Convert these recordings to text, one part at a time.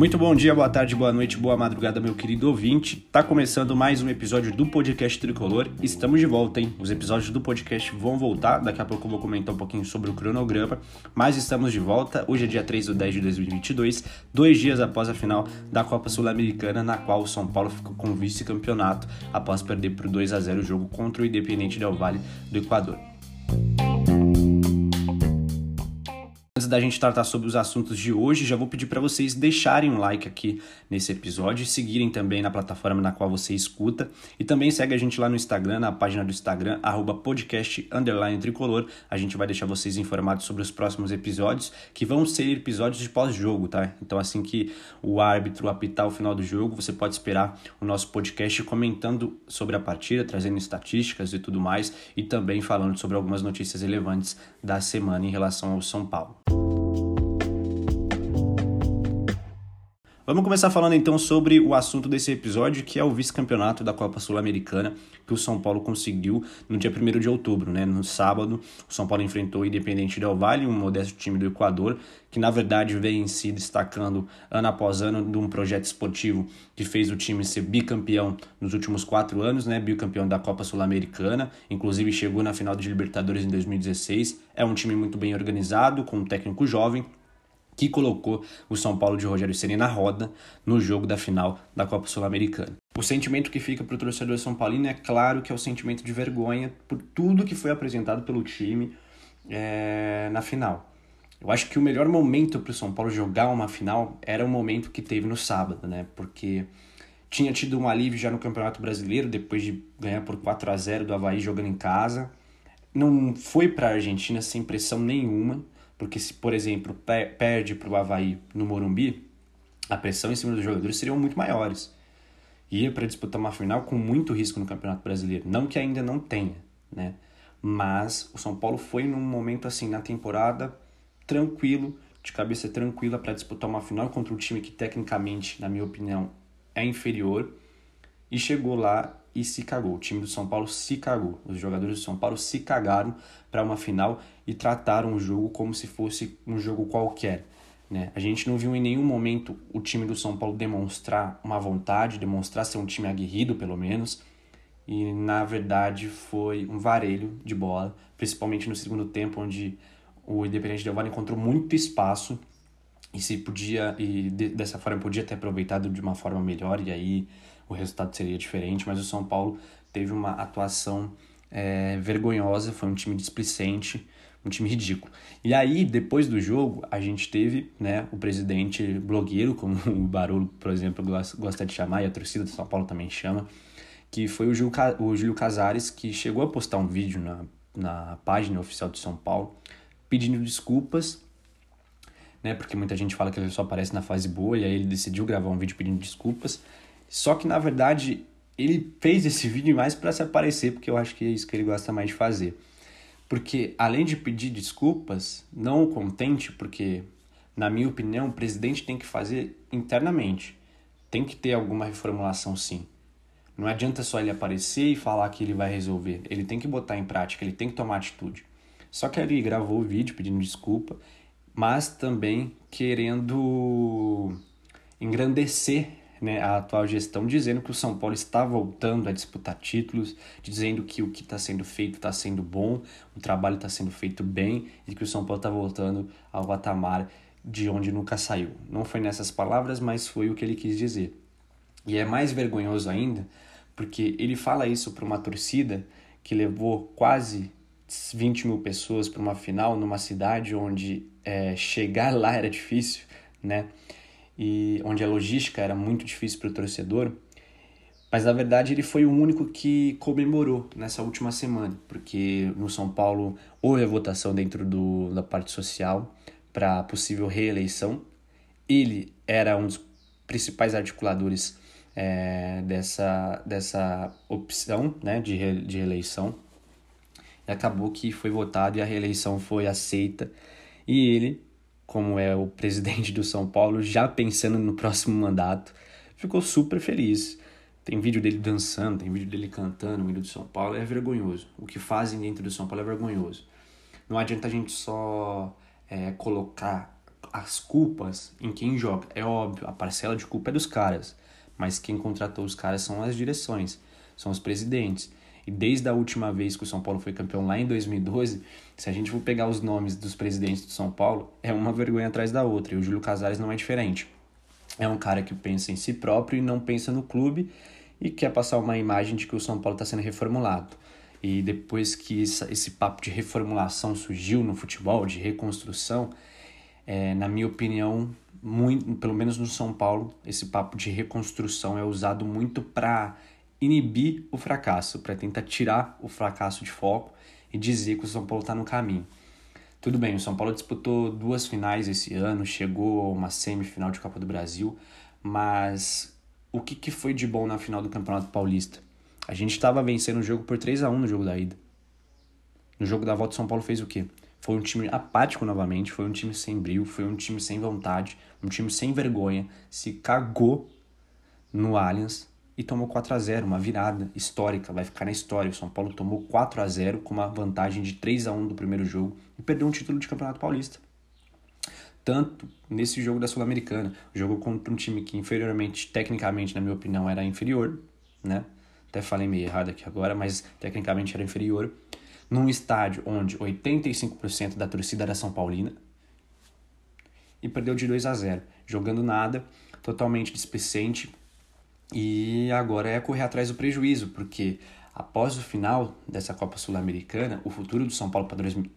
Muito bom dia, boa tarde, boa noite, boa madrugada, meu querido ouvinte. Tá começando mais um episódio do podcast Tricolor. Estamos de volta, hein? Os episódios do podcast vão voltar. Daqui a pouco eu vou comentar um pouquinho sobre o cronograma. Mas estamos de volta. Hoje é dia 3 de 10 de 2022, dois dias após a final da Copa Sul-Americana, na qual o São Paulo ficou com vice-campeonato após perder por 2 a 0 o jogo contra o Independente Del Valle do Equador. Da gente tratar sobre os assuntos de hoje, já vou pedir para vocês deixarem um like aqui nesse episódio, seguirem também na plataforma na qual você escuta e também segue a gente lá no Instagram, na página do Instagram, arroba podcast tricolor. A gente vai deixar vocês informados sobre os próximos episódios, que vão ser episódios de pós-jogo, tá? Então assim que o árbitro apitar o final do jogo, você pode esperar o nosso podcast comentando sobre a partida, trazendo estatísticas e tudo mais, e também falando sobre algumas notícias relevantes da semana em relação ao São Paulo. Vamos começar falando então sobre o assunto desse episódio, que é o vice-campeonato da Copa Sul-Americana, que o São Paulo conseguiu no dia 1 de outubro, né? No sábado, o São Paulo enfrentou o Independente Del Valle, um modesto time do Equador, que na verdade vem se destacando ano após ano de um projeto esportivo que fez o time ser bicampeão nos últimos quatro anos, né? Bicampeão da Copa Sul-Americana, inclusive chegou na final de Libertadores em 2016. É um time muito bem organizado, com um técnico jovem, que colocou o São Paulo de Rogério Ceni na roda no jogo da final da Copa Sul-Americana. O sentimento que fica para o torcedor São Paulino é claro que é o sentimento de vergonha por tudo que foi apresentado pelo time é, na final. Eu acho que o melhor momento para o São Paulo jogar uma final era o momento que teve no sábado, né? Porque tinha tido um alívio já no Campeonato Brasileiro depois de ganhar por 4 a 0 do Havaí jogando em casa. Não foi para a Argentina sem pressão nenhuma porque se, por exemplo, perde para o Havaí no Morumbi, a pressão em cima dos jogadores seriam muito maiores. Ia para disputar uma final com muito risco no Campeonato Brasileiro. Não que ainda não tenha, né? Mas o São Paulo foi num momento assim na temporada tranquilo, de cabeça tranquila para disputar uma final contra um time que tecnicamente, na minha opinião, é inferior e chegou lá e se cagou. O time do São Paulo se cagou. Os jogadores do São Paulo se cagaram para uma final e trataram o jogo como se fosse um jogo qualquer. Né? A gente não viu em nenhum momento o time do São Paulo demonstrar uma vontade, demonstrar ser um time aguerrido, pelo menos. E na verdade foi um varelho de bola, principalmente no segundo tempo, onde o Independente Del Valle encontrou muito espaço e se podia e dessa forma podia ter aproveitado de uma forma melhor e aí o resultado seria diferente, mas o São Paulo teve uma atuação é, vergonhosa, foi um time displicente, um time ridículo. E aí, depois do jogo, a gente teve né, o presidente blogueiro, como o Barulho, por exemplo, gosta de chamar, e a torcida do São Paulo também chama, que foi o Júlio, o Júlio Casares, que chegou a postar um vídeo na, na página oficial de São Paulo, pedindo desculpas, né, porque muita gente fala que ele só aparece na fase boa, e aí ele decidiu gravar um vídeo pedindo desculpas, só que na verdade ele fez esse vídeo mais para se aparecer, porque eu acho que é isso que ele gosta mais de fazer. Porque além de pedir desculpas, não contente, porque na minha opinião o presidente tem que fazer internamente. Tem que ter alguma reformulação sim. Não adianta só ele aparecer e falar que ele vai resolver. Ele tem que botar em prática, ele tem que tomar atitude. Só que ele gravou o vídeo pedindo desculpa, mas também querendo engrandecer né, a atual gestão dizendo que o São Paulo está voltando a disputar títulos, dizendo que o que está sendo feito está sendo bom, o trabalho está sendo feito bem e que o São Paulo está voltando ao patamar de onde nunca saiu. Não foi nessas palavras, mas foi o que ele quis dizer. E é mais vergonhoso ainda porque ele fala isso para uma torcida que levou quase 20 mil pessoas para uma final numa cidade onde é, chegar lá era difícil, né? E onde a logística era muito difícil para o torcedor, mas na verdade ele foi o único que comemorou nessa última semana, porque no São Paulo houve a votação dentro do, da parte social para possível reeleição. Ele era um dos principais articuladores é, dessa, dessa opção né, de, re, de reeleição. E acabou que foi votado e a reeleição foi aceita. E ele como é o presidente do São Paulo, já pensando no próximo mandato, ficou super feliz. Tem vídeo dele dançando, tem vídeo dele cantando, o hino do São Paulo, é vergonhoso. O que fazem dentro do São Paulo é vergonhoso. Não adianta a gente só é, colocar as culpas em quem joga. É óbvio, a parcela de culpa é dos caras, mas quem contratou os caras são as direções, são os presidentes. E desde a última vez que o São Paulo foi campeão lá em 2012, se a gente for pegar os nomes dos presidentes do São Paulo, é uma vergonha atrás da outra. E o Júlio Casares não é diferente. É um cara que pensa em si próprio e não pensa no clube e quer passar uma imagem de que o São Paulo está sendo reformulado. E depois que esse papo de reformulação surgiu no futebol, de reconstrução, é, na minha opinião, muito, pelo menos no São Paulo, esse papo de reconstrução é usado muito para inibir o fracasso, para tentar tirar o fracasso de foco e dizer que o São Paulo está no caminho. Tudo bem, o São Paulo disputou duas finais esse ano, chegou a uma semifinal de Copa do Brasil, mas o que, que foi de bom na final do Campeonato Paulista? A gente estava vencendo o jogo por 3 a 1 no jogo da ida. No jogo da volta, o São Paulo fez o quê? Foi um time apático novamente, foi um time sem brilho, foi um time sem vontade, um time sem vergonha, se cagou no Allianz e tomou 4 a 0 uma virada histórica, vai ficar na história. O São Paulo tomou 4 a 0 com uma vantagem de 3 a 1 do primeiro jogo e perdeu um título de Campeonato Paulista. Tanto nesse jogo da Sul-Americana, jogo contra um time que inferiormente, tecnicamente, na minha opinião, era inferior, né? Até falei meio errado aqui agora, mas tecnicamente era inferior. Num estádio onde 85% da torcida era São Paulina. E perdeu de 2 a 0 jogando nada, totalmente displicente, e agora é correr atrás do prejuízo, porque após o final dessa Copa Sul-Americana, o futuro do São Paulo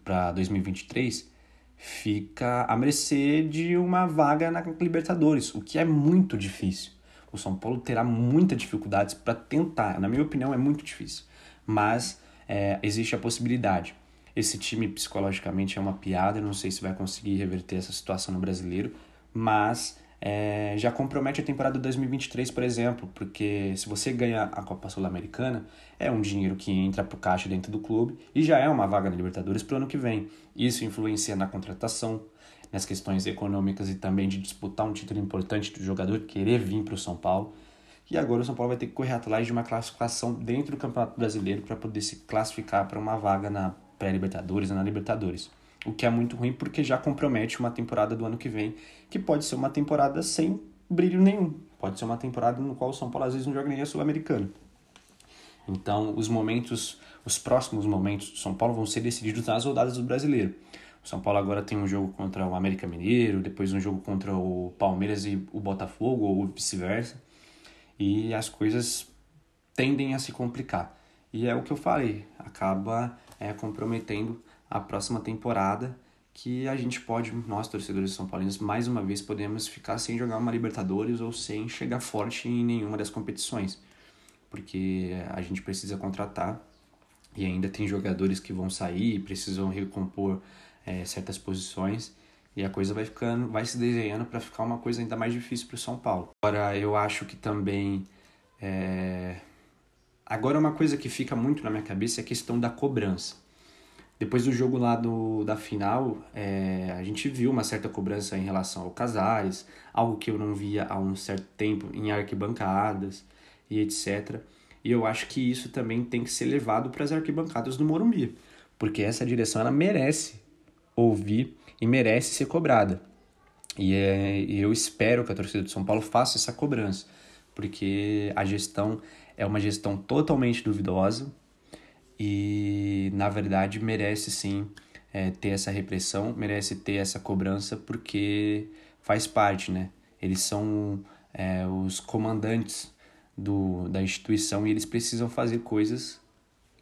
para 2023 fica a mercê de uma vaga na Libertadores, o que é muito difícil. O São Paulo terá muitas dificuldades para tentar, na minha opinião, é muito difícil, mas é, existe a possibilidade. Esse time psicologicamente é uma piada, não sei se vai conseguir reverter essa situação no brasileiro, mas é, já compromete a temporada de 2023, por exemplo, porque se você ganha a Copa Sul-Americana, é um dinheiro que entra para o caixa dentro do clube e já é uma vaga na Libertadores para o ano que vem. Isso influencia na contratação, nas questões econômicas e também de disputar um título importante do jogador querer vir para o São Paulo. E agora o São Paulo vai ter que correr atrás de uma classificação dentro do Campeonato Brasileiro para poder se classificar para uma vaga na pré-Libertadores e na Libertadores o que é muito ruim porque já compromete uma temporada do ano que vem, que pode ser uma temporada sem brilho nenhum. Pode ser uma temporada no qual o São Paulo às vezes não joga nem a Sul-Americana. Então, os momentos, os próximos momentos do São Paulo vão ser decididos nas rodadas do Brasileiro. O São Paulo agora tem um jogo contra o América Mineiro, depois um jogo contra o Palmeiras e o Botafogo, ou vice-versa. E as coisas tendem a se complicar. E é o que eu falei, acaba é, comprometendo a próxima temporada que a gente pode, nós torcedores São Paulinos, mais uma vez podemos ficar sem jogar uma Libertadores ou sem chegar forte em nenhuma das competições, porque a gente precisa contratar e ainda tem jogadores que vão sair, precisam recompor é, certas posições e a coisa vai ficando, vai se desenhando para ficar uma coisa ainda mais difícil para o São Paulo. Agora eu acho que também é... agora uma coisa que fica muito na minha cabeça é a questão da cobrança. Depois do jogo lá do, da final, é, a gente viu uma certa cobrança em relação ao Casares, algo que eu não via há um certo tempo em arquibancadas e etc. E eu acho que isso também tem que ser levado para as arquibancadas do Morumbi, porque essa direção ela merece ouvir e merece ser cobrada. E é, eu espero que a torcida do São Paulo faça essa cobrança, porque a gestão é uma gestão totalmente duvidosa, e na verdade merece sim é, ter essa repressão, merece ter essa cobrança porque faz parte, né? Eles são é, os comandantes do, da instituição e eles precisam fazer coisas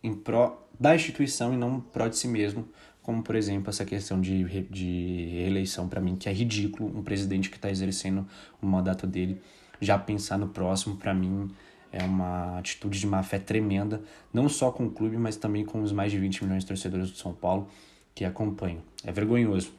em pró da instituição e não pró de si mesmo, como por exemplo essa questão de, de reeleição para mim que é ridículo um presidente que está exercendo o mandato dele já pensar no próximo para mim é uma atitude de má fé tremenda, não só com o clube, mas também com os mais de 20 milhões de torcedores do São Paulo que acompanham. É vergonhoso.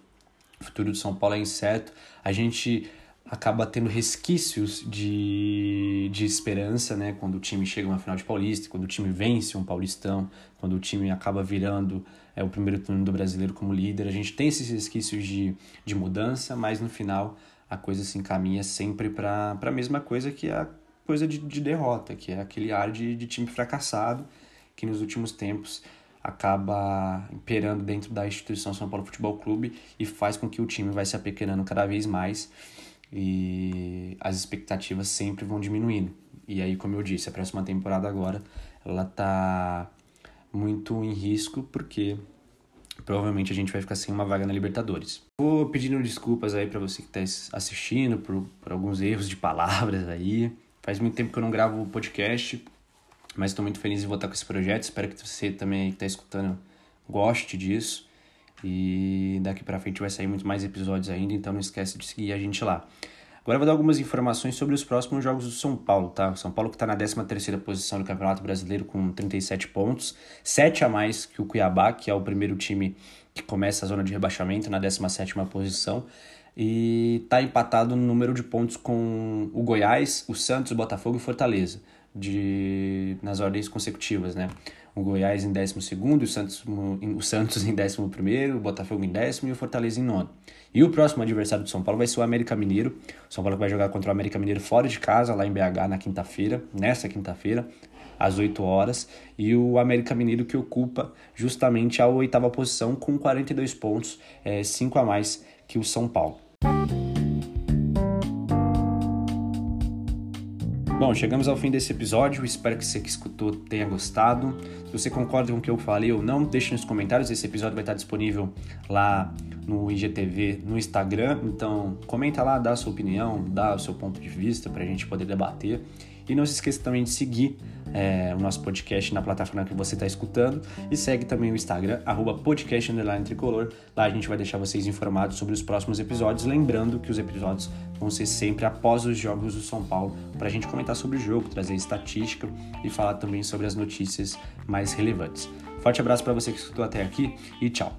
O futuro do São Paulo é incerto. A gente acaba tendo resquícios de, de esperança, né? Quando o time chega a uma final de Paulista, quando o time vence um Paulistão, quando o time acaba virando é, o primeiro turno do brasileiro como líder. A gente tem esses resquícios de, de mudança, mas no final a coisa se encaminha sempre para a mesma coisa que a coisa de, de derrota, que é aquele ar de, de time fracassado, que nos últimos tempos acaba imperando dentro da instituição São Paulo Futebol Clube e faz com que o time vai se apequenando cada vez mais e as expectativas sempre vão diminuindo. E aí, como eu disse, a próxima temporada agora ela tá muito em risco porque provavelmente a gente vai ficar sem uma vaga na Libertadores. Vou pedindo desculpas aí para você que está assistindo por, por alguns erros de palavras aí. Faz muito tempo que eu não gravo podcast, mas estou muito feliz de voltar com esse projeto. Espero que você também que está escutando goste disso. E daqui para frente vai sair muito mais episódios ainda, então não esquece de seguir a gente lá. Agora eu vou dar algumas informações sobre os próximos jogos do São Paulo, tá? O São Paulo que está na 13ª posição do Campeonato Brasileiro com 37 pontos, 7 a mais que o Cuiabá, que é o primeiro time que começa a zona de rebaixamento na 17ª posição, e está empatado no número de pontos com o Goiás, o Santos, o Botafogo e o Fortaleza, de nas ordens consecutivas, né? o Goiás em 12 o Santos, o Santos em 11 o Botafogo em décimo e o Fortaleza em nono. E o próximo adversário do São Paulo vai ser o América Mineiro. O São Paulo vai jogar contra o América Mineiro fora de casa, lá em BH, na quinta-feira, nessa quinta-feira, às 8 horas. E o América Mineiro que ocupa justamente a oitava posição com 42 pontos, é, 5 a mais que o São Paulo. Bom, chegamos ao fim desse episódio. Espero que você que escutou tenha gostado. Se você concorda com o que eu falei ou não, deixe nos comentários. Esse episódio vai estar disponível lá no IGTV, no Instagram. Então, comenta lá, dá a sua opinião, dá o seu ponto de vista para a gente poder debater. E não se esqueça também de seguir é, o nosso podcast na plataforma que você está escutando e segue também o Instagram, arroba. Lá a gente vai deixar vocês informados sobre os próximos episódios, lembrando que os episódios vão ser sempre após os jogos do São Paulo, para a gente comentar sobre o jogo, trazer estatística e falar também sobre as notícias mais relevantes. Forte abraço para você que escutou até aqui e tchau!